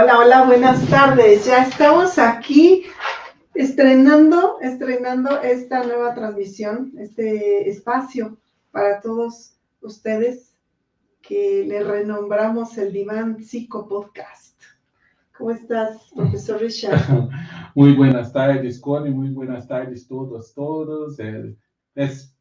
Hola, hola, buenas tardes. Ya estamos aquí estrenando, estrenando esta nueva transmisión, este espacio para todos ustedes que le renombramos el Diván Psico Podcast. ¿Cómo estás, profesor Richard? Muy buenas tardes, Connie, muy buenas tardes todos, todos. Es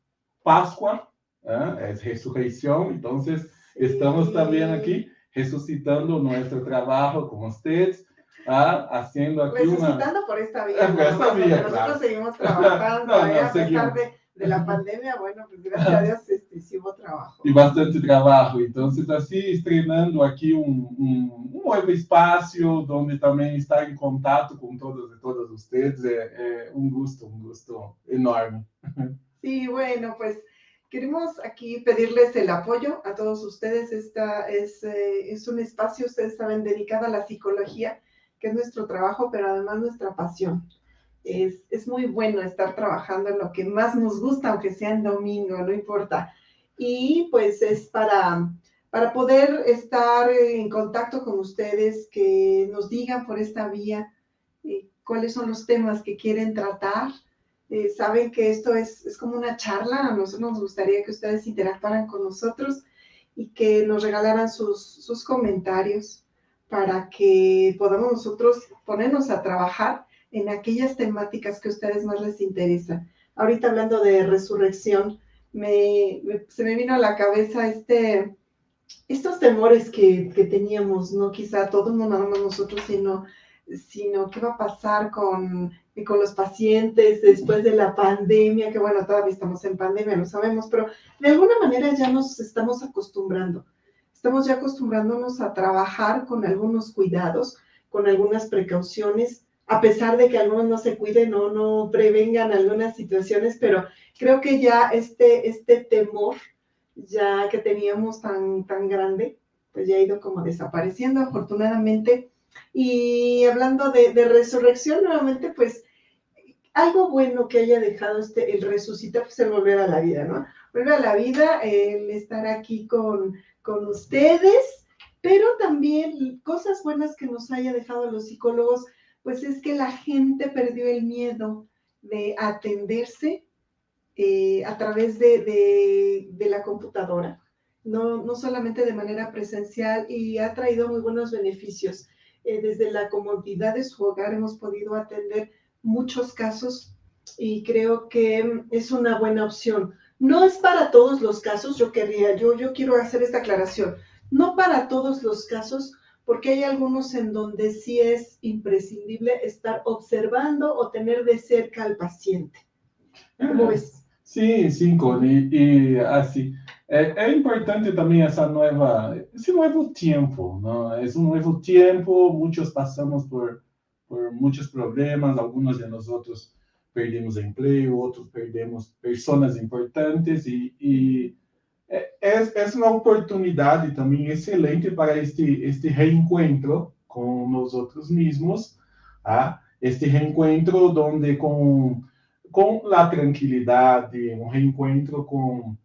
Pascua, ¿eh? es resurrección, entonces estamos también aquí resucitando nuestro trabajo con ustedes, ¿ah? haciendo aquí resucitando una... por esta vía. Por esta vía, Nosotros claro. seguimos trabajando, No, no, ¿eh? a pesar de, de la pandemia, bueno, pues gracias a Dios este, hubo trabajo. e bastante trabalho. Então, assim, estrenando aqui um, um, um novo espaço, onde também está em contato com todos e todas vocês, é, é um gosto, um gosto enorme. Sí, bueno, pues queremos aquí pedirles el apoyo a todos ustedes. Esta es, eh, es un espacio, ustedes saben, dedicado a la psicología, que es nuestro trabajo, pero además nuestra pasión. Es, es muy bueno estar trabajando en lo que más nos gusta, aunque sea en domingo, no importa. Y pues es para, para poder estar en contacto con ustedes, que nos digan por esta vía eh, cuáles son los temas que quieren tratar. Eh, saben que esto es, es como una charla, a nosotros nos gustaría que ustedes interactuaran con nosotros y que nos regalaran sus, sus comentarios para que podamos nosotros ponernos a trabajar en aquellas temáticas que a ustedes más les interesan. Ahorita hablando de resurrección, me, se me vino a la cabeza este, estos temores que, que teníamos, no quizá todos, no nada más nosotros, sino, sino qué va a pasar con, con los pacientes después de la pandemia, que bueno, todavía estamos en pandemia, lo sabemos, pero de alguna manera ya nos estamos acostumbrando. Estamos ya acostumbrándonos a trabajar con algunos cuidados, con algunas precauciones, a pesar de que algunos no se cuiden o no prevengan algunas situaciones, pero creo que ya este, este temor ya que teníamos tan, tan grande, pues ya ha ido como desapareciendo afortunadamente. Y hablando de, resurrección, nuevamente, pues algo bueno que haya dejado este, el resucitar, pues el volver a la vida, ¿no? Volver a la vida, el estar aquí con, con ustedes, pero también cosas buenas que nos haya dejado los psicólogos, pues es que la gente perdió el miedo de atenderse eh, a través de, de- de la computadora, no, no solamente de manera presencial, y ha traído muy buenos beneficios. Eh, desde la comodidad de su hogar hemos podido atender muchos casos y creo que mm, es una buena opción. No es para todos los casos, yo quería, yo, yo quiero hacer esta aclaración, no para todos los casos, porque hay algunos en donde sí es imprescindible estar observando o tener de cerca al paciente. ¿Cómo ves? Sim, sim, Connie. E assim, é, é importante também essa nova, esse novo tempo, não? É um novo tempo, muitos passamos por, por muitos problemas, alguns de nós outros perdemos emprego, outros perdemos pessoas importantes e, e é, é, é uma oportunidade também excelente para este, este reencontro com nós outros mesmos, tá? este reencontro onde com com a tranquilidade, um reencontro com,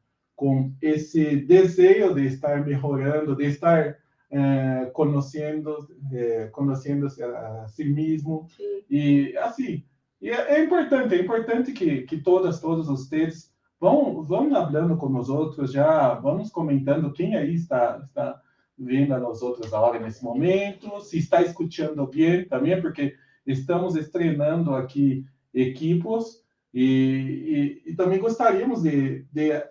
com esse desejo de estar melhorando, de estar eh, conhecendo, eh, conhecendo-se a, a si mesmo. E assim, e é, é importante, é importante que, que todas, todos vocês vão, vão falando com nós outros, já vamos comentando quem aí está, está vendo a nós outros agora nesse momento, se está escutando bem também, porque estamos estrenando aqui equipos e, e, e também gostaríamos de, de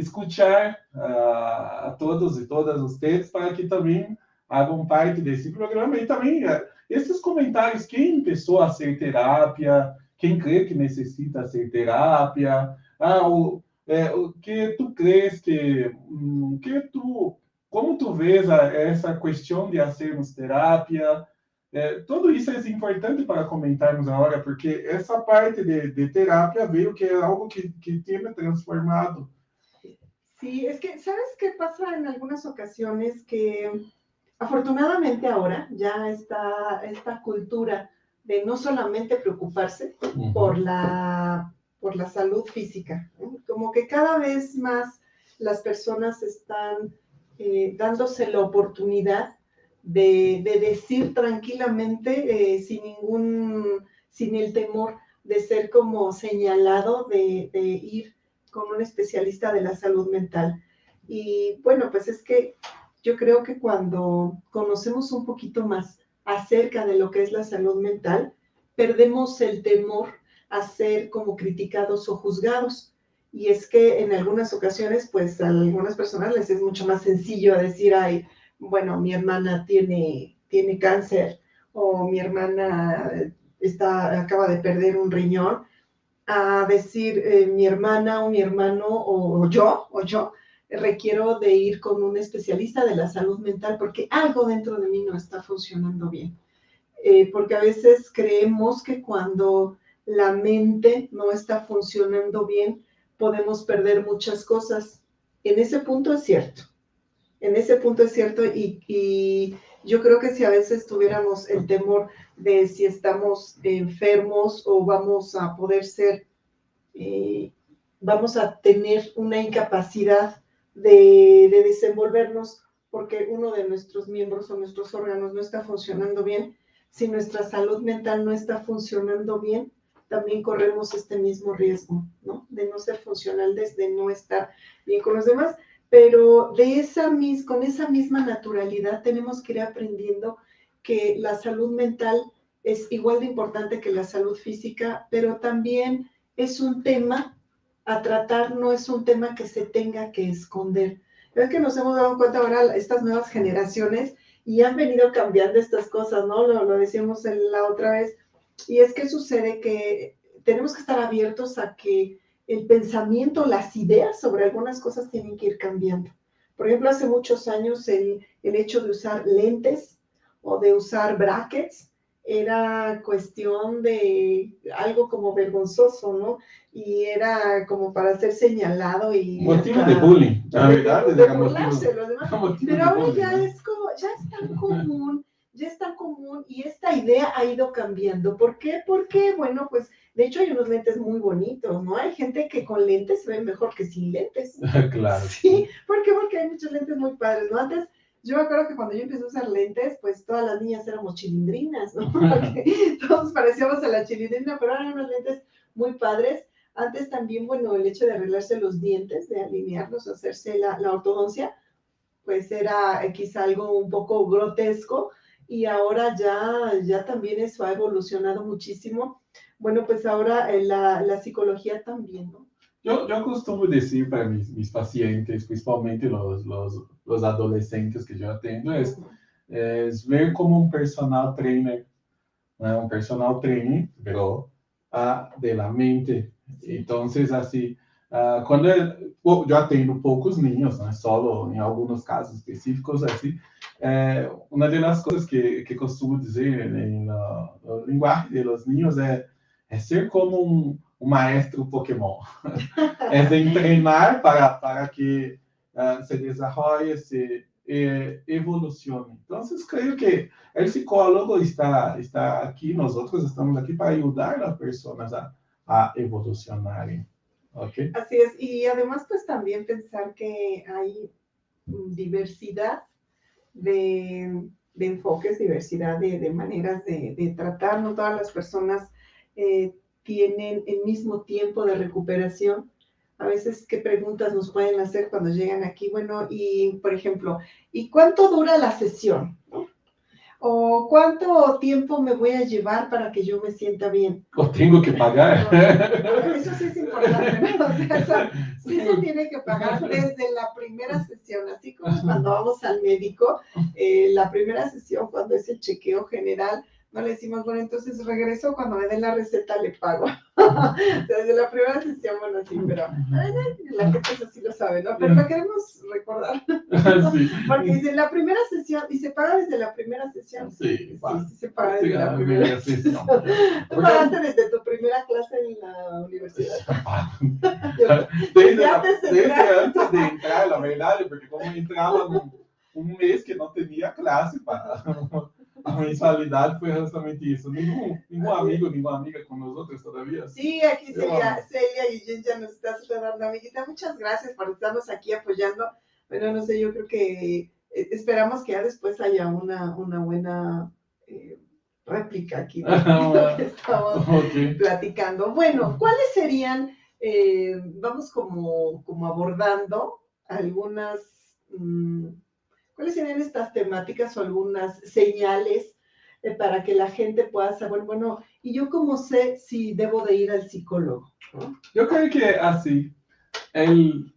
escutar ah, a todos e todas vocês para que também hagam parte desse programa e também ah, esses comentários, quem pensou a ser terapia, quem crê que necessita ser terapia, ah, o, é, o que tu crês que, hum, que tu, como tu vês a, essa questão de hacermos terapia, é, tudo isso é importante para comentarmos agora, porque essa parte de, de terapia veio que é algo que, que tem transformado. Sí, es que, ¿sabes qué pasa en algunas ocasiones? Que afortunadamente ahora ya está esta cultura de no solamente preocuparse por la, por la salud física, como que cada vez más las personas están eh, dándose la oportunidad de, decir tranquilamente, eh, sin ningún, sin el temor de ser como señalado, de, de ir con un especialista de la salud mental. Y bueno, pues es que yo creo que cuando conocemos un poquito más acerca de lo que es la salud mental, perdemos el temor a ser como criticados o juzgados. Y es que en algunas ocasiones, pues a algunas personas les es mucho más sencillo decir, ay, bueno, mi hermana tiene, tiene cáncer o mi hermana está, acaba de perder un riñón, a decir eh, mi hermana o mi hermano o, yo o yo requiero de ir con un especialista de la salud mental porque algo dentro de mí no está funcionando bien. Eh, porque a veces creemos que cuando la mente no está funcionando bien, podemos perder muchas cosas. En ese punto es cierto. En ese punto es cierto y, yo creo que si a veces tuviéramos el temor de si estamos enfermos o vamos a poder ser, eh, vamos a tener una incapacidad de, de desenvolvernos porque uno de nuestros miembros o nuestros órganos no está funcionando bien, si nuestra salud mental no está funcionando bien, también corremos este mismo riesgo, ¿no? De no ser funcional, de no estar bien con los demás, pero de esa mis, con esa misma naturalidad tenemos que ir aprendiendo que la salud mental es igual de importante que la salud física, pero también es un tema a tratar, no es un tema que se tenga que esconder. Es que nos hemos dado cuenta ahora estas nuevas generaciones y han venido cambiando estas cosas, ¿no? Lo, lo decíamos la otra vez, y es que sucede que tenemos que estar abiertos a que el pensamiento, las ideas sobre algunas cosas tienen que ir cambiando. Por ejemplo, hace muchos años el, el hecho de usar lentes o de usar brackets era cuestión de algo como vergonzoso, ¿no? Y era como para ser señalado y... Motivo de bullying, la verdad. De, de burlarse, Pero ahora ya es como, ya es tan común ya es tan común y esta idea ha ido cambiando. ¿Por qué? Porque, bueno, pues de hecho hay unos lentes muy bonitos, ¿no? Hay gente que con lentes se ve mejor que sin lentes. claro. Sí, ¿por qué? Porque hay muchos lentes muy padres, ¿no? Antes, yo me acuerdo que cuando yo empecé a usar lentes, pues todas las niñas éramos chilindrinas, ¿no? Porque todos parecíamos a la chilindrina, pero eran unos lentes muy padres. Antes también, bueno, el hecho de arreglarse los dientes, de alinearlos, hacerse la, la ortodoncia, pues era quizá algo un poco grotesco, y ahora ya, ya también eso ha evolucionado muchísimo. Bueno, pues ahora eh, la, la psicología también, ¿no? Yo, yo acostumo decir para mis, mis pacientes, principalmente los, los, los, adolescentes que yo atiendo, es, es ver como un personal trainer, ¿no? un personal trainer, pero ah, de la mente. Entonces, así, Uh, quando eu, eu atendo poucos ninhos, né, solo em alguns casos específicos, assim, é, uma das coisas que, que costumo dizer na, na linguagem dos ninhos é, é ser como um, um maestro Pokémon. é treinar para, para que uh, se desenvolva, se eh, evolucione. Então, creio que o psicólogo está, está aqui, nós outros estamos aqui para ajudar as pessoas a, a evolucionarem. Okay. Así es, y además pues también pensar que hay diversidad de, de enfoques, diversidad de, de maneras de, de, tratar, no todas las personas eh, tienen el mismo tiempo de recuperación. A veces, ¿qué preguntas nos pueden hacer cuando llegan aquí? Bueno, y por ejemplo, ¿y cuánto dura la sesión? ¿O cuánto tiempo me voy a llevar para que yo me sienta bien? ¿O tengo que pagar? eso sí es importante, ¿no? O sea, eso, sí se tiene que pagar desde la primera sesión, así como cuando vamos al médico, eh, la primera sesión cuando es el chequeo general, no le decimos, bueno, entonces regreso, cuando me den la receta le pago. Desde la primera sesión, bueno, sí, pero la gente eso sí lo sabe, ¿no? Pero lo queremos recordar. sí. Porque dice, la primera sesión, y se paga desde la primera sesión. Sí, sí, sí se paga desde la primera, sesión. Tú pagaste desde tu primera clase en la universidad. desde, desde, antes, de desde antes de entrar, la verdad, porque como entraba un, un mes que no tenía clase para a mensalidade foi justamente isso. Nenhum, nenhum amigo, nenhuma amiga com nós outros todavía. Sí, aquí Celia, Celia y Jen nos está saludando. Amiguita, muchas gracias por estarnos aquí apoyando. Bueno, no sé, yo creo que eh, esperamos que ya después haya una, una buena eh, réplica aquí de lo que estamos platicando. Bueno, ¿cuáles serían, eh, vamos como, como abordando algunas, mm, cuáles serían estas temáticas o algunas señales para que la gente pueda saber, bueno, ¿y yo cómo sé si debo de ir al psicólogo? Yo creo que así, el,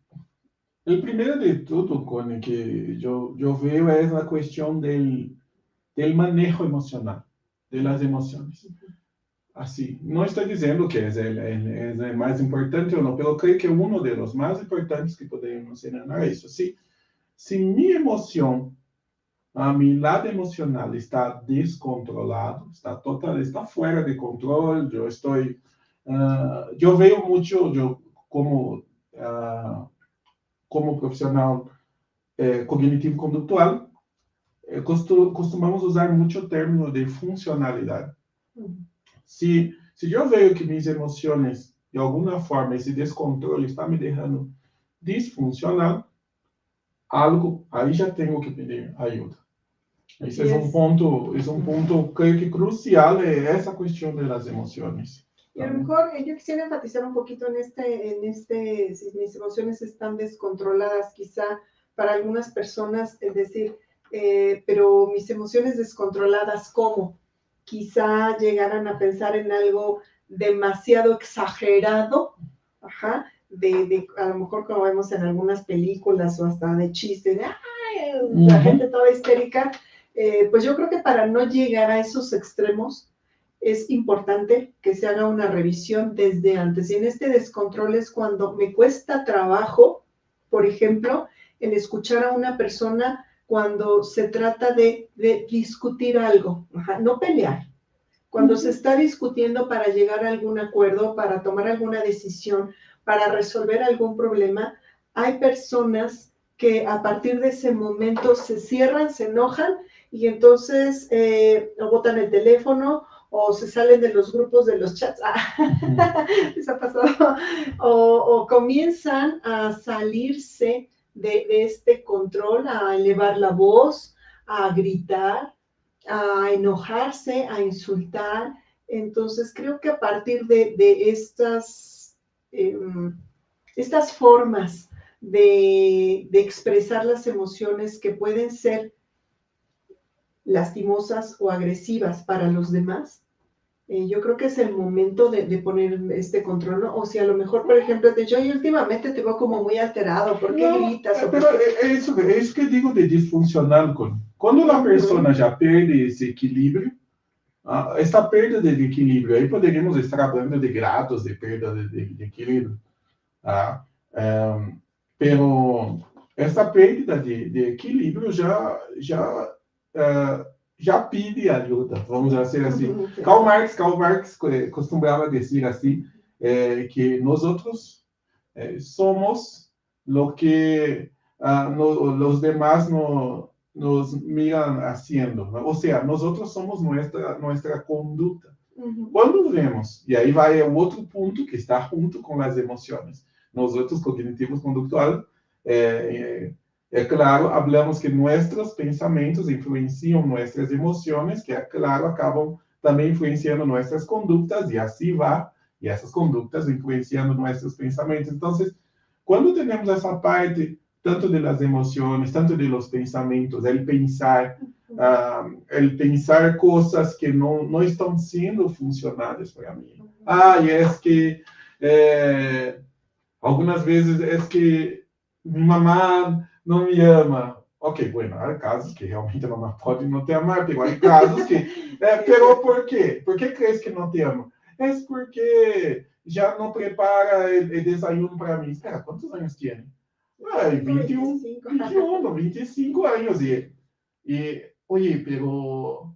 el primero de todo, Connie, que yo, yo veo es la cuestión del, del manejo emocional, de las emociones. Así, no estoy diciendo que es el, es el más importante o no, pero creo que uno de los más importantes que podemos señalar es eso. Si, si mi emoción, a mi lado emocional está descontrolado, está total, está fuera de control, yo estoy, uh, yo veo mucho, yo como uh, como profissional é, cognitivo-condutual, é, costumamos usar muito o termo de funcionalidade. Uhum. Se, se eu vejo que minhas emoções, de alguma forma, esse descontrole está me deixando disfuncional, algo, aí já tenho que pedir ajuda. Esse é um ponto, é um ponto, creio que crucial, é essa questão das emoções. Y a lo mejor eh, yo quisiera enfatizar un poquito en este, en este, si mis emociones están descontroladas, quizá para algunas personas, es decir, eh, pero mis emociones descontroladas, ¿cómo? Quizá llegaran a pensar en algo demasiado exagerado, ajá, de, de, a lo mejor como vemos en algunas películas o hasta de chistes, de, Ay, la gente toda histérica, eh, pues yo creo que para no llegar a esos extremos, es importante que se haga una revisión desde antes. Y en este descontrol es cuando me cuesta trabajo, por ejemplo, en escuchar a una persona cuando se trata de, discutir algo, no pelear. Cuando se está discutiendo para llegar a algún acuerdo, para tomar alguna decisión, para resolver algún problema, hay personas que a partir de ese momento se cierran, se enojan y entonces eh, botan el teléfono o se salen de los grupos de los chats, ah, les ha pasado, o, comienzan a salirse de, este control, a elevar la voz, a gritar, a enojarse, a insultar. Entonces, creo que a partir de, estas, em, estas formas de, de expresar las emociones que pueden ser lastimosas o agresivas para los demás, eh, yo creo que es el momento de, de, poner este control, ¿no? O si a lo mejor, por ejemplo, te yo y últimamente te veo como muy alterado, ¿por qué no, gritas? Pero es, eso, es eso que digo de disfuncional, cuando la persona ya pierde ese equilibrio, esta pérdida de equilibrio, aí poderíamos estar hablando de grados de pérdida de, de, de equilibrio, uh, um, pero essa pérdida de, de equilíbrio já, já uh, já pide ajuda, vamos dizer assim. Uhum. Karl Marx, Karl Marx costumava dizer assim, é, que nós outros é, somos lo que uh, no, os demás no, nos miram haciendo, ¿no? ou seja, nós outros somos nossa nossa conduta. Uhum. Quando vemos, e aí vai o outro ponto que está junto com as emoções, nós outros cognitivos conductual, é, É claro, hablamos que nossos pensamentos influenciam nossas emoções, que, é claro, acabam também influenciando nossas condutas, e assim vai, e essas condutas influenciando nossos pensamentos. Então, quando temos essa parte, tanto das emoções, tanto dos pensamentos, el pensar, uh, el pensar coisas que não, não estão sendo funcionais para mim. Ah, e é que, eh, algumas vezes, é que minha mamãe não me ama. Ok, bueno, há casos que realmente a mamãe pode não te amar, pero há casos que... É, pero por quê? Por que crees que não te ama? É porque já não prepara o desayuno para mim. Espera, quantos anos tem? Ah, 21, 21, 25 anos. E, e oye, pero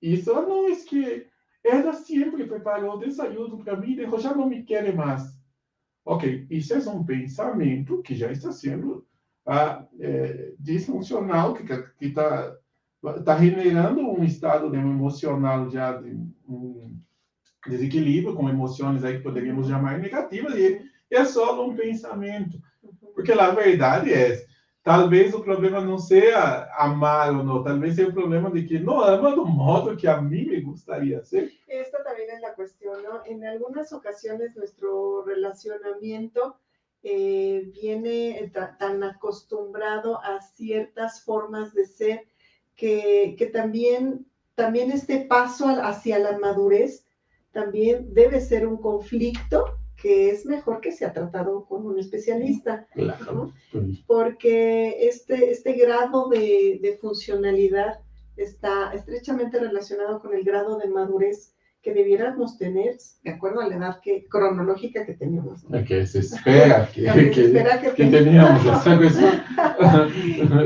isso não é que ela sempre preparou o desayuno para mim, e já não me quer mais. Ok, isso é um pensamento que já está sendo a, é, disfuncional, que está tá generando um estado de, emocional já de um desequilíbrio, com emoções aí que poderíamos chamar negativas, e é só um pensamento. Porque a verdade é, talvez o problema não seja amar ou não, talvez seja o problema de que não ama do modo que a mim me gostaria ser. Esta también es la cuestión, ¿no? En algunas ocasiones nuestro relacionamiento eh, viene tan acostumbrado a ciertas formas de ser que, que también, también este paso hacia la madurez también debe ser un conflicto que es mejor que sea tratado con un especialista, claro. porque este, este grado de, de, funcionalidad está estrechamente relacionado con el grado de madurez que debiéramos tener de acuerdo a la edad que, cronológica que tenemos. Que se espera que, que, que, espera que, que teníamos. Esa cuestión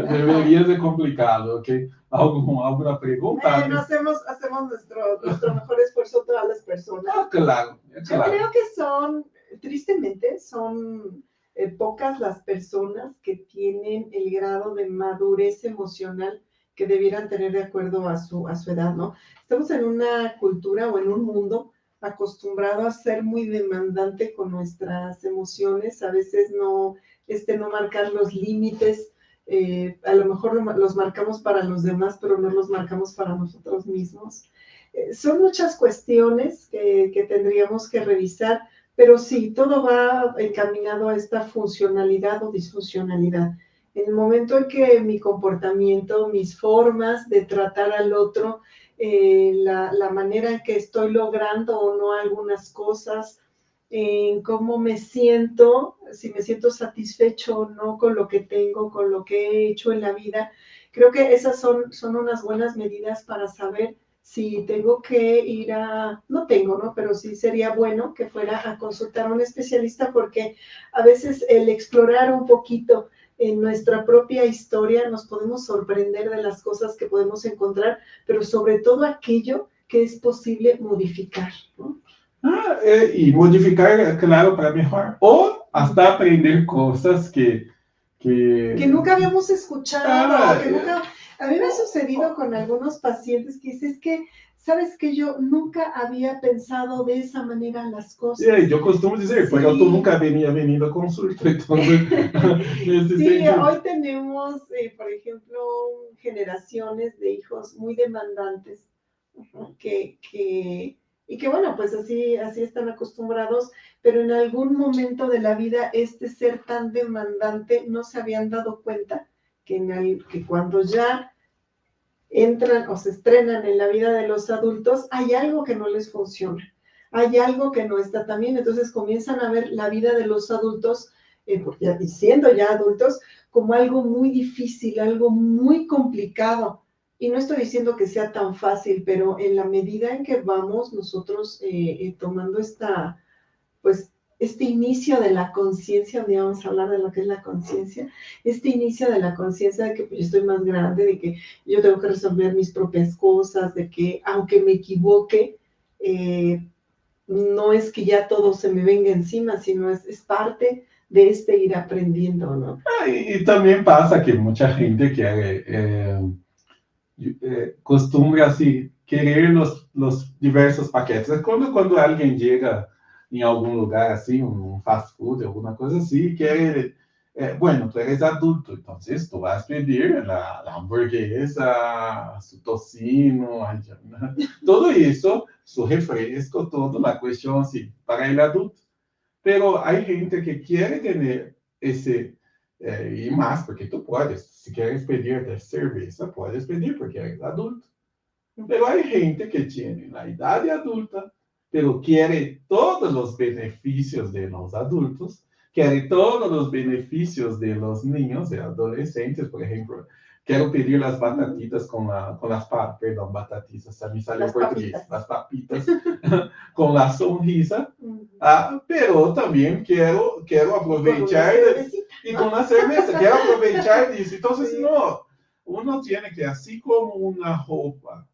debería ser complicado, ¿ok? ¿Algo, ¿Alguna pregunta? Hacemos, hacemos nuestro, nuestro mejor esfuerzo todas las personas. Ah, claro, claro. Yo creo que son, tristemente, son eh, pocas las personas que tienen el grado de madurez emocional que debieran tener de acuerdo a su, a su edad, ¿no? Estamos en una cultura o en un mundo acostumbrado a ser muy demandante con nuestras emociones, a veces no, este, no marcar los límites, eh, a lo mejor los marcamos para los demás, pero no los marcamos para nosotros mismos. Eh, son muchas cuestiones que, que, tendríamos que revisar, pero sí, todo va encaminado a esta funcionalidad o disfuncionalidad. En el momento en que mi comportamiento, mis formas de tratar al otro, eh, la, la, manera en que estoy logrando o no algunas cosas, en cómo me siento, si me siento satisfecho o no con lo que tengo, con lo que he hecho en la vida. Creo que esas son, son unas buenas medidas para saber si tengo que ir a, no tengo, ¿no? Pero sí sería bueno que fuera a consultar a un especialista porque a veces el explorar un poquito en nuestra propia historia nos podemos sorprender de las cosas que podemos encontrar, pero sobre todo aquello que es posible modificar. ¿no? Ah, eh, y modificar, claro, para mejorar. O hasta aprender cosas que... Que, que nunca habíamos escuchado, ah, que nunca... A mí me ha sucedido con algunos pacientes que dicen, es que sabes que yo nunca había pensado de esa manera las cosas. Sí, yo costumo decir, sí. pero tú nunca venía venido a consulta, entonces... sí, hoy tenemos, eh, por ejemplo, generaciones de hijos muy demandantes, que, que, y que bueno, pues así, así están acostumbrados, pero en algún momento de la vida este ser tan demandante no se habían dado cuenta que, en el, que cuando ya entran o se estrenan en la vida de los adultos, hay algo que no les funciona, hay algo que no está tan entonces comienzan a ver la vida de los adultos, eh, siendo ya adultos, como algo muy difícil, algo muy complicado. Y no estoy diciendo que sea tan fácil, pero en la medida en que vamos nosotros eh, eh, tomando esta, pues, este inicio de la conciencia, donde vamos a hablar de lo que es la conciencia, este inicio de la conciencia de que pues, yo estoy más grande, de que yo tengo que resolver mis propias cosas, de que aunque me equivoque, eh, no es que ya todo se me venga encima, sino es, es parte de este ir aprendiendo, ¿no? Ah, y, y, también pasa que mucha gente quiere, eh, eh, costumbre así, querer los, los diversos paquetes. Es cuando, cuando alguien llega em algum lugar assim, um fast food, alguma coisa assim, que é, é bueno, tu eres adulto, então tu vas pedir a, a hamburguesa, su tocino, todo isso, su refresco, todo na questão assim, para ele adulto. Pero há gente que quer ter esse é, e mais, porque tu podes, se queres pedir de cerveja, podes pedir, porque eres adulto. Pero há gente que tem na idade adulta, pero quiere todos los beneficios de los adultos, quiere todos los beneficios de los niños, de adolescentes, por ejemplo. Quiero pedir las batatitas con, la, con las, perdón, batatitas, a mí sale en portugués, papitas. las papitas, con la sonrisa, ah, pero también quiero, quiero aprovechar, y con la cerveza, quiero aprovechar disso. Entonces, sí. no, uno tiene que, así como una ropa,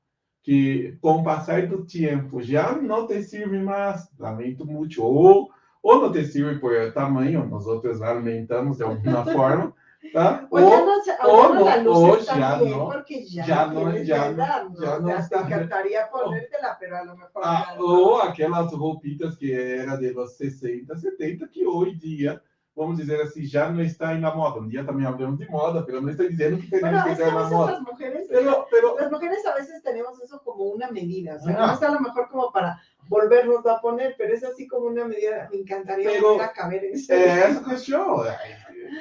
que com o passar do tempo já não te serve mais, lamento muito, ou, ou não te serve por tamanho, nós outros alimentamos de alguma forma, tá? Ou, ou, não, ou, não, ou já não, já, já não, já, já, já não está. encantaria ponértela, pero a lo mejor ah, Ou aquelas roupitas que era de los 60, 70, que hoje dia vamos dizer assim, já não está na moda. Um dia também hablamos de moda, pero não estou dizendo que tenemos Bueno, que es estar a na veces moda. las mujeres, Pero, pero, las mujeres a veces tenemos eso como una medida, o sea, Ajá. no está a lo mejor como para volvernos a poner, pero es así como una medida, me encantaría Pero, a caber en ese. é essa questão.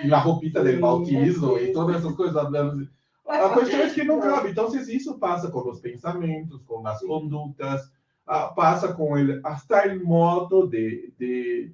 E a roupita Sim, del bautismo sim. e todas essas coisas. hablamos. A questão é que não cabe. Então, se isso passa com os pensamentos, com as condutas, ah, passa com ele, hasta o modo de, de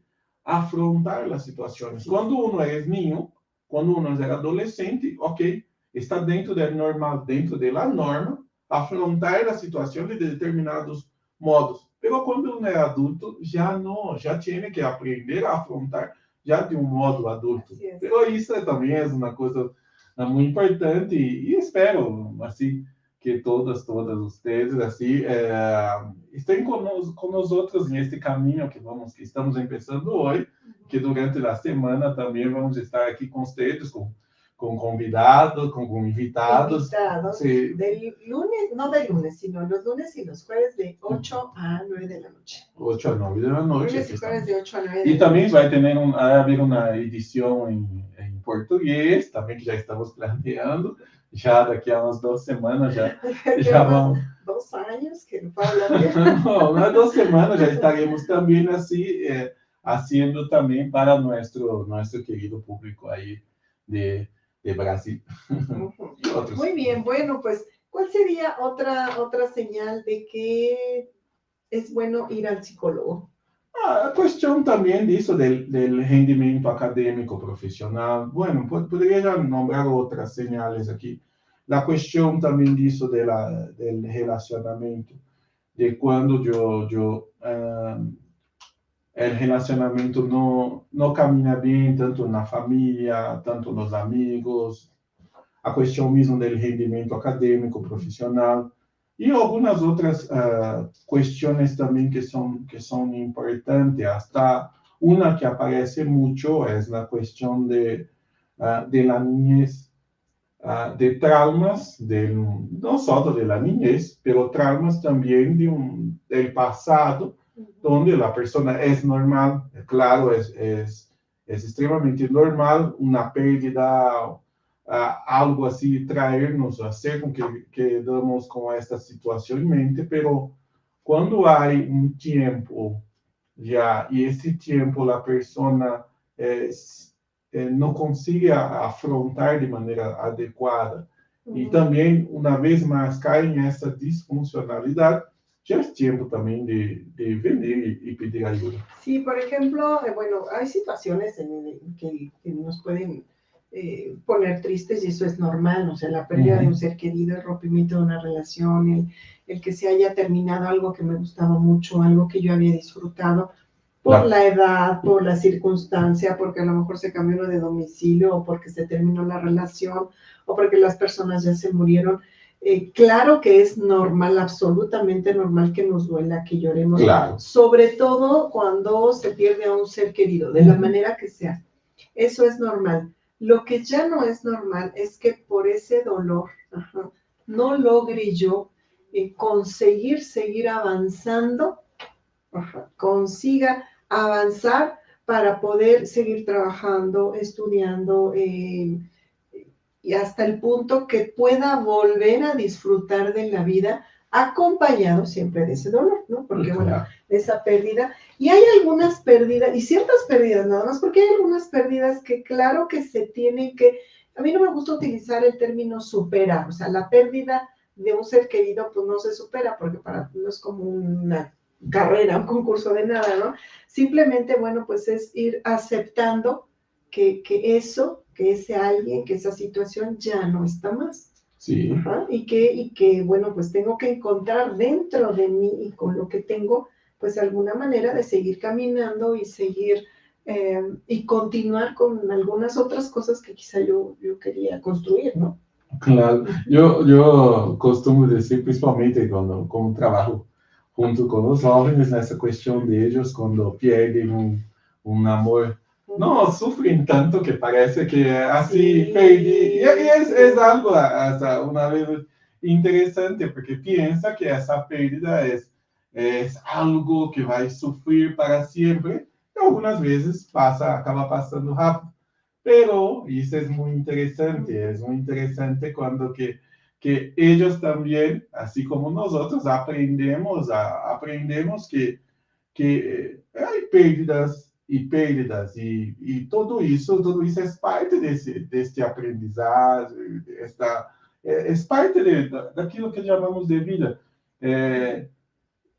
afrontar as situações. Quando uno é ninho, quando uno é adolescente, ok, está dentro do normal, dentro da norma, afrontar a situação de determinados modos. Pero quando uno é adulto, já não, já tem que aprender a afrontar já de um modo adulto. Es. Pero isso também é uma coisa muito importante e espero assim que todas todas vocês assim é, estejam conosco, outros neste caminho que vamos que estamos começando hoje que durante a semana também vamos estar aqui com vocês com com convidados com, com invitados Invitados Sí. del lunes, no del lunes, sino los lunes y los jueves de 8 a 9 de la noche. 8 a 9 da noite Lunes y jueves de 8 a 9 de E também vai ter um, haver uma edição em, em português, também que já estamos planejando. Já daqui a umas duas semanas já, já vamos. Dos años que hablar bien. Não, umas duas semanas já estaremos também assim, eh, haciendo também para nosso nosso querido público aí de, de Brasil e outros. Muy bien, bueno, pues, ¿cuál sería otra, otra señal de que es bueno ir al psicólogo? Ah, A questão também disso, del, del rendimento acadêmico profissional, bueno, po- poderia já nombrar outras señales aqui. A questão também disso dela, del relacionamento, de quando eu, eu, ah, o relacionamento não, não caminha bem, tanto na família, tanto nos amigos, a questão mesmo do rendimento acadêmico profissional. E algumas outras ah, questões também que são que são importantes. Hasta uma que aparece muito é a questão de ah, de la niñez, ah, de traumas, de, não só de la niñez, pero traumas de um del passado, onde a pessoa é normal, claro, é, é, é extremamente normal uma pérdida ah, algo assim traernos a ser com que quedamos com esta situação em mente, pero quando há um tempo já e esse tempo a pessoa eh, s- eh, não consiga afrontar de maneira adequada e também uma vez mais cai nessa disfuncionalidade, já é tempo também de, de venir e, e pedir ajuda. Sí, por ejemplo, eh, bueno, hay situaciones en el- que, que nos pueden eh, poner tristes y eso es normal, o sea, la pérdida de un ser querido, el rompimiento de una relación, el, el que se haya terminado algo que me gustaba mucho, algo que yo había disfrutado por Claro. la edad, por la circunstancia, porque a lo mejor se cambió de domicilio o porque se terminó la relación o porque las personas ya se murieron. Eh, claro que es normal, absolutamente normal que nos duela, que lloremos, Claro. sobre todo cuando se pierde a un ser querido, de la manera que sea. Eso es normal. Lo que ya no es normal es que por ese dolor no logre yo eh, conseguir seguir avanzando, consiga avanzar para poder seguir trabajando, estudiando, eh, y hasta el punto que pueda volver a disfrutar de la vida acompañado siempre de ese dolor, ¿no? Porque, bueno, de esa pérdida. Y hay algunas pérdidas, y ciertas pérdidas nada más, porque hay algunas pérdidas que claro que se tienen que, a mí no me gusta utilizar el término superar, o sea, la pérdida de un ser querido pues no se supera, porque para no es como una carrera, un concurso de nada, ¿no? Simplemente, bueno, pues es ir aceptando que, que eso, que ese alguien, que esa situación ya no está más. Ajá, y que, y que, bueno, pues tengo que encontrar dentro de mí y con lo que tengo, pues alguna manera de seguir caminando y seguir eh, y continuar con algunas otras cosas que quizá yo, yo quería construir, ¿no? Claro, eu, eu costumo dizer, principalmente quando, quando trabalho junto com os jovens, nessa questão deles, quando perdem um, um amor, não sofrem tanto que parece que assim, Sim. perdi. E, e é, é algo, essa, uma vez, interessante, porque pensa que essa perda é, é algo que vai sofrer para sempre, algunas veces pasa, acaba pasando rápido. Pero eso es muy interesante, es muy interesante cuando que, que ellos también, así como nosotros, aprendemos, a, aprendemos que, que hay pérdidas y pérdidas, y, y todo isso, todo isso é parte desse, deste aprendizado, esta, é, é parte de, daquilo que chamamos de vida. É,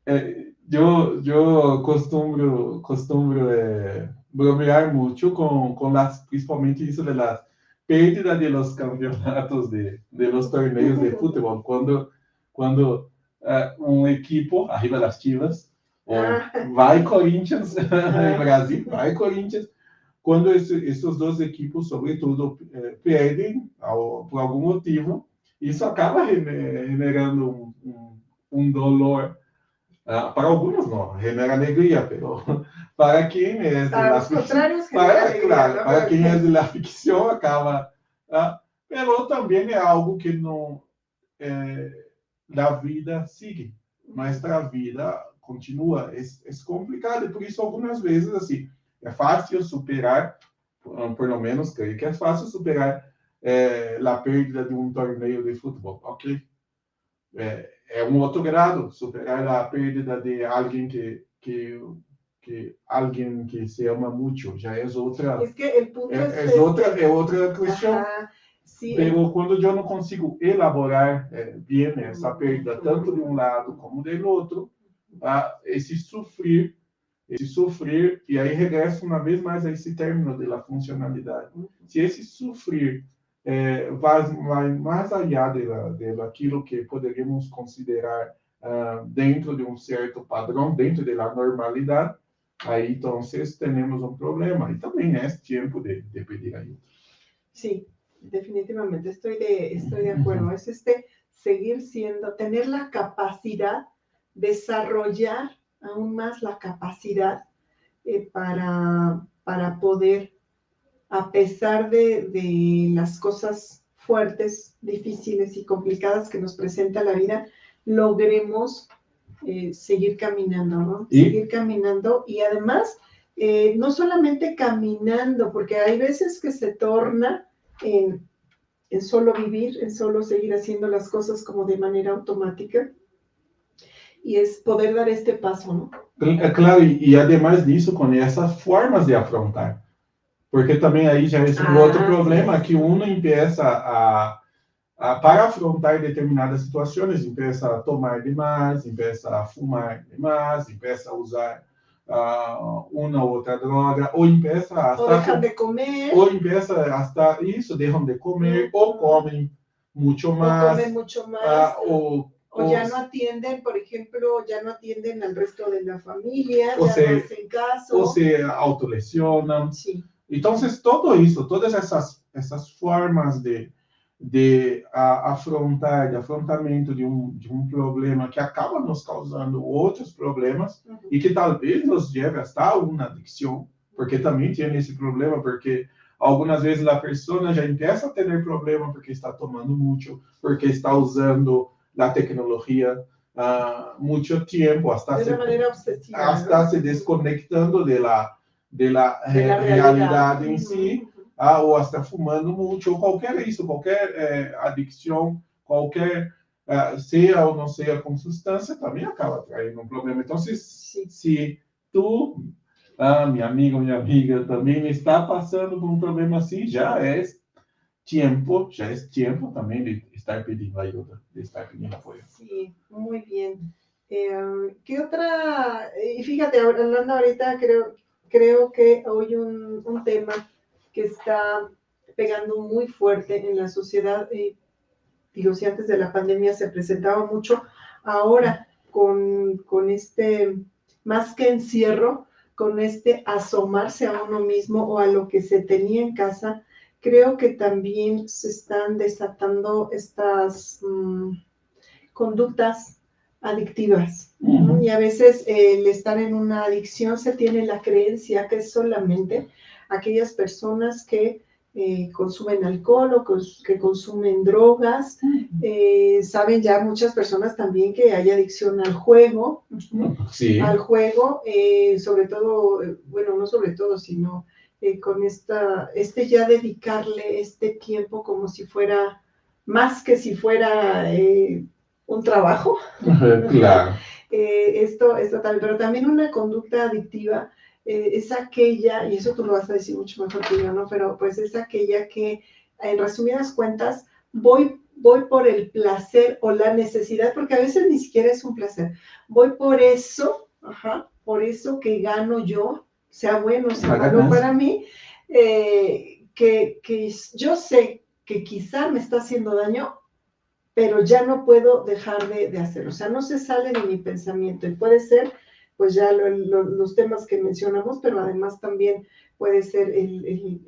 é, eu, eu costumo, costumo é, bromear muito com, com las, principalmente isso de las pérdidas de los campeonatos de, de los torneios de futebol, quando, quando uh, um equipo, arriba das chivas, ah. vai Corinthians, em Brasil, vai Corinthians, quando esse, esses dois equipos, sobretudo, eh, perdem ao, por algum motivo, isso acaba generando um, um, um dolor Uh, para algunos no, genera alegría, pero para quien es de la ficción, para, claro, para quien es de la ficción acaba, uh, pero también es algo que no, eh, la vida sigue, nuestra vida continua, é, é complicado, e por isso algumas vezes, assim, é fácil superar, pelo menos creio que é fácil superar é, a perda de um torneio de futebol, ok? É, é um outro grado, superar a perda de alguém que, que que alguém que se ama muito já é outra é, que é, é, outra é outra questão Ajá, sí. pero quando eu não consigo elaborar é, bem essa perda tanto de um lado como do outro a esse sofrer, esse sofrer, e aí regressa uma vez mais a esse término da funcionalidade. Se esse sofrer é, vai, vai mais allá de, daquilo que poderíamos considerar uh, dentro de um certo padrão, dentro da normalidade, aí então temos um problema. E também é tempo de, de pedir ajuda. Sim, definitivamente, estou de, estou de acordo. É este seguir sendo, ter a capacidade desarrollar aún más la capacidad eh, para, para poder, a pesar de, de, las cosas fuertes, difíciles y complicadas que nos presenta la vida, logremos eh, seguir caminando, ¿no? Seguir caminando y además, eh, no solamente caminando, porque hay veces que se torna en, en solo vivir, en solo seguir haciendo las cosas como de manera automática, e é poder dar este passo, não? É claro, e, e ademais disso, com essas formas de afrontar. Porque também aí já é um ah, outro problema que uno empieza a, a, para afrontar determinadas situações, empieza a tomar demais, empieza a fumar demais, empieza a usar uh, uma ou outra droga, ou empieza a... Ou deixam de comer. Ou empieza a estar, isso, deixam de comer, uhum. ou comem muito mais. Ou comem muito mais. Uh, ou o ya no atienden, por ejemplo, ya no atienden al resto de la familia, o ya se, no hacen caso. O se autolesionan. Sí. Entonces, todo isso, todas essas, essas formas de, de a, afrontar, de afrontamento de um, de um problema que acaba nos causando outros problemas uhum. e que talvez nos leve a estar uma adicção, porque também tem esse problema, porque algumas vezes a pessoa já começa a ter problema porque está tomando muito, porque está usando la tecnología uh, mucho tiempo hasta, de se, obsesiva, hasta ¿no? se desconectando de la, de la, de la realidad, realidad en sí, uh, o hasta fumando mucho, cualquier eso, cualquier eh, adicción, cualquier, uh, sea o no sea con sustancia, también acaba trayendo un problema. Entonces, sí. si tú, ah, mi amigo, mi amiga, también está pasando por un problema así, ya es tiempo, ya es tiempo también de estar pidiendo ayuda, estar pidiendo apoyo. Sí, muy bien. Eh, ¿Qué otra? Y fíjate, hablando ahorita, creo, creo que hoy un, un tema que está pegando muy fuerte en la sociedad, eh, digo, si antes de la pandemia se presentaba mucho, ahora con, con este, más que encierro, con este asomarse a uno mismo o a lo que se tenía en casa, creo que también se están desatando estas mm, conductas adictivas. Y a veces el estar en una adicción se tiene la creencia que es solamente aquellas personas que eh, consumen alcohol o que consumen drogas. Eh, saben ya muchas personas también que hay adicción al juego, sí. al juego, eh, sobre todo, bueno, no sobre todo, sino con esta, este ya dedicarle este tiempo como si fuera, más que si fuera un trabajo. claro. esto, esto también, pero también una conducta adictiva eh, es aquella, y eso tú lo vas a decir mucho mejor que yo, ¿no? Pero pues es aquella que, en resumidas cuentas, voy, voy por el placer o la necesidad, porque a veces ni siquiera es un placer, voy por eso, ajá, por eso que gano yo, sea bueno, sea malo para mí, eh, que, que yo sé que quizá me está haciendo daño, pero ya no puedo dejar de, de hacerlo. O sea, no se sale de mi pensamiento y puede ser pues ya los temas que mencionamos, pero además también puede ser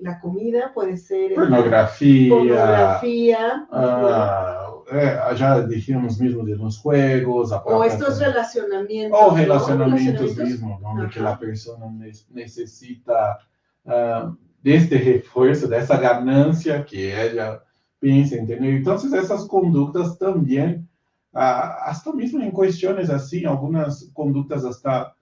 la comida, puede ser pornografía, pornografía ah, eh, ya dijimos mismo de los juegos, o estos relacionamientos. O relacionamientos, mismos, donde que la persona necesita uh, de este refuerzo, de esa ganancia que ella piensa en tener. Entonces, esas conductas también hasta mismo en cuestiones así, algunas conductas hasta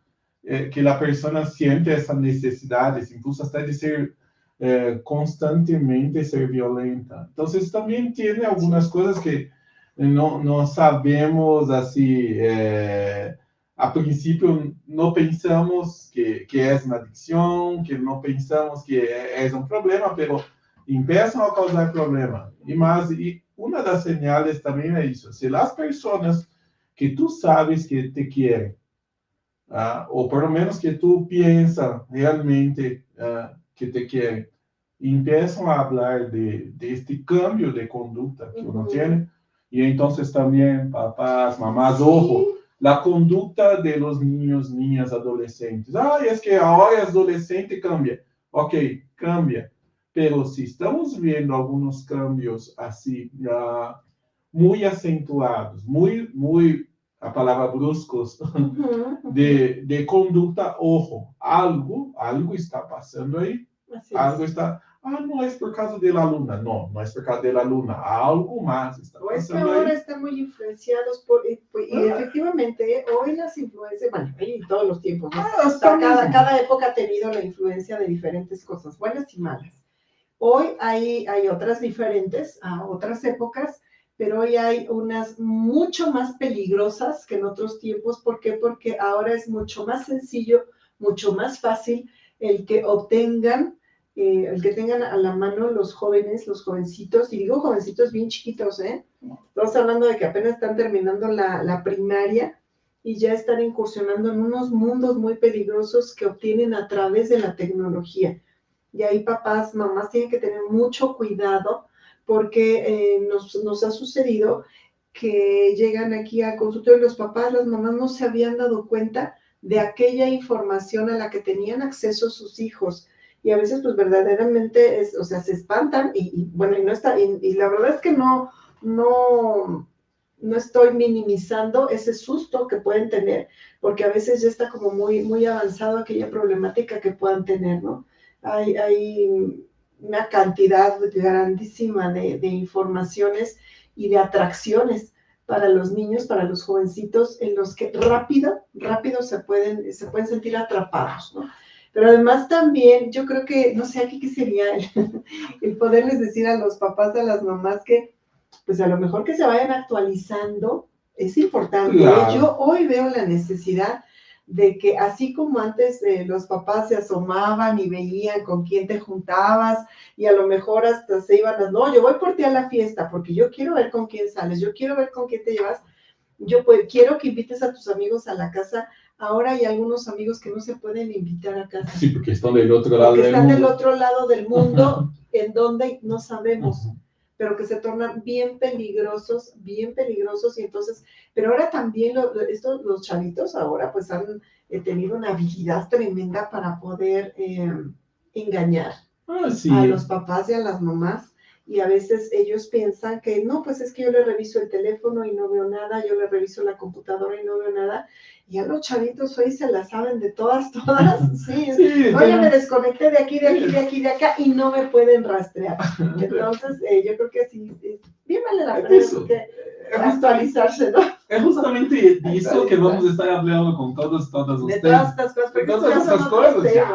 eh, que la persona siente esa necesidad, incluso hasta de ser eh, constantemente ser violenta. Entonces también tiene algunas cosas que no, no sabemos así, eh, a principio no pensamos que, que es una adicción, que no pensamos que es un problema, pero empiezan a causar problema. Y más, y una de las señales también es eso. Si las personas que tú sabes que te quieren, ah, o por lo menos que tú piensas realmente ah, que te quieren, empiezan a hablar de, de, este cambio de conducta que uno tiene, y entonces también papás, mamás, ojo, la conducta de los niños, niñas, adolescentes. Ah, es que ahora es adolescente, cambia. Ok, cambia. Pero si estamos viendo algunos cambios así, ya muy acentuados, muy, muy, a palabra bruscos, de, de conducta, ojo, algo, algo está pasando ahí, algo está, ah, no es por causa de la luna, no, no es por causa de la luna, algo más está. O ahora están muy influenciados por, y, ah. efectivamente, hoy las influencias, bueno, en todos los tiempos, ah, cada, cada época ha tenido la influencia de diferentes cosas, buenas y malas. Hoy hay, hay otras diferentes a otras épocas, pero hoy hay unas mucho más peligrosas que en otros tiempos. ¿Por qué? Porque ahora es mucho más sencillo, mucho más fácil el que obtengan, eh, el que tengan a la mano los jóvenes, los jovencitos, y digo jovencitos bien chiquitos, ¿eh? Estamos hablando de que apenas están terminando la, la primaria y ya están incursionando en unos mundos muy peligrosos que obtienen a través de la tecnología. Y ahí papás, mamás tienen que tener mucho cuidado porque eh, nos, ha sucedido que llegan aquí a consultorio y los papás, las mamás no se habían dado cuenta de aquella información a la que tenían acceso sus hijos. Y a veces, pues verdaderamente, es, o sea, se espantan y, bueno, y no está, y, la verdad es que no, no, no estoy minimizando ese susto que pueden tener, porque a veces ya está como muy, muy avanzado aquella problemática que puedan tener, ¿no? hay, una cantidad grandísima de, informaciones y de atracciones para los niños, para los jovencitos, en los que rápido, rápido se pueden, se pueden sentir atrapados, ¿no? Pero además también, yo creo que, no sé, aquí qué sería el, poderles decir a los papás, a las mamás que, pues a lo mejor que se vayan actualizando, es importante. Yo hoy veo la necesidad de que así como antes eh, los papás se asomaban y veían con quién te juntabas y a lo mejor hasta se iban a, no, yo voy por ti a la fiesta porque yo quiero ver con quién sales, yo quiero ver con quién te llevas, yo pues, quiero que invites a tus amigos a la casa. Ahora hay algunos amigos que no se pueden invitar a casa. Sí, porque están del otro lado del están del otro lado del mundo en donde no sabemos pero que se tornan bien peligrosos, bien peligrosos, y entonces, pero ahora también estos, los chavitos ahora pues han eh, tenido una habilidad tremenda para poder em, engañar ah, a los papás y a las mamás, y a veces ellos piensan que no, pues es que yo le reviso el teléfono y no veo nada, yo le reviso la computadora y no veo nada. Y a los chavitos hoy se la saben de todas, todas. Sí, oye, me desconecté de aquí, de aquí, de aquí, de acá y no me pueden rastrear. Entonces, eh, yo creo que sí, bien vale la pena actualizarse, ¿no? Es justamente eso que vamos a estar hablando con todos, todas ustedes. De todas estas cosas, porque todas estas cosas, ya,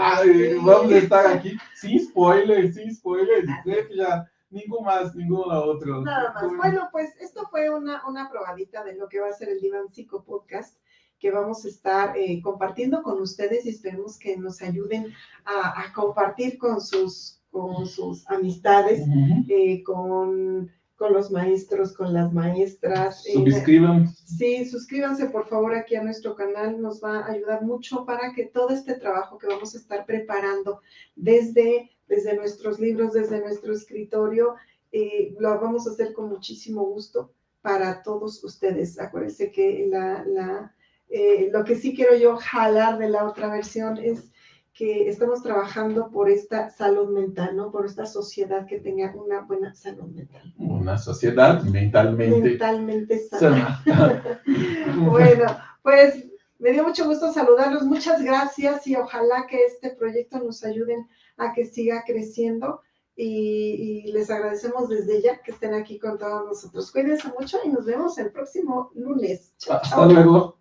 vamos a estar aquí sin spoilers, sin spoilers, ya ningún más, ningún otro. Nada más. Bueno, pues esto fue una, una probadita de lo que va a ser el Divan Psico Podcast que vamos a estar eh, compartiendo con ustedes y esperemos que nos ayuden a, a compartir con sus, con sus amistades, eh, con con los maestros, con las maestras. Eh, Suscríbanse. sí, suscríbanse por favor aquí a nuestro canal, nos va a ayudar mucho para que todo este trabajo que vamos a estar preparando desde, desde nuestros libros, desde nuestro escritorio, eh, lo vamos a hacer con muchísimo gusto para todos ustedes. Acuérdense que la, la, eh, lo que sí quiero yo jalar de la otra versión es que estamos trabajando por esta salud mental, ¿no? Por esta sociedad que tenga una buena salud mental. Una sociedad mentalmente, mentalmente sana. bueno, pues me dio mucho gusto saludarlos. Muchas gracias y ojalá que este proyecto nos ayude a que siga creciendo. Y, y, les agradecemos desde ya que estén aquí con todos nosotros. Cuídense mucho y nos vemos el próximo lunes. Hasta luego.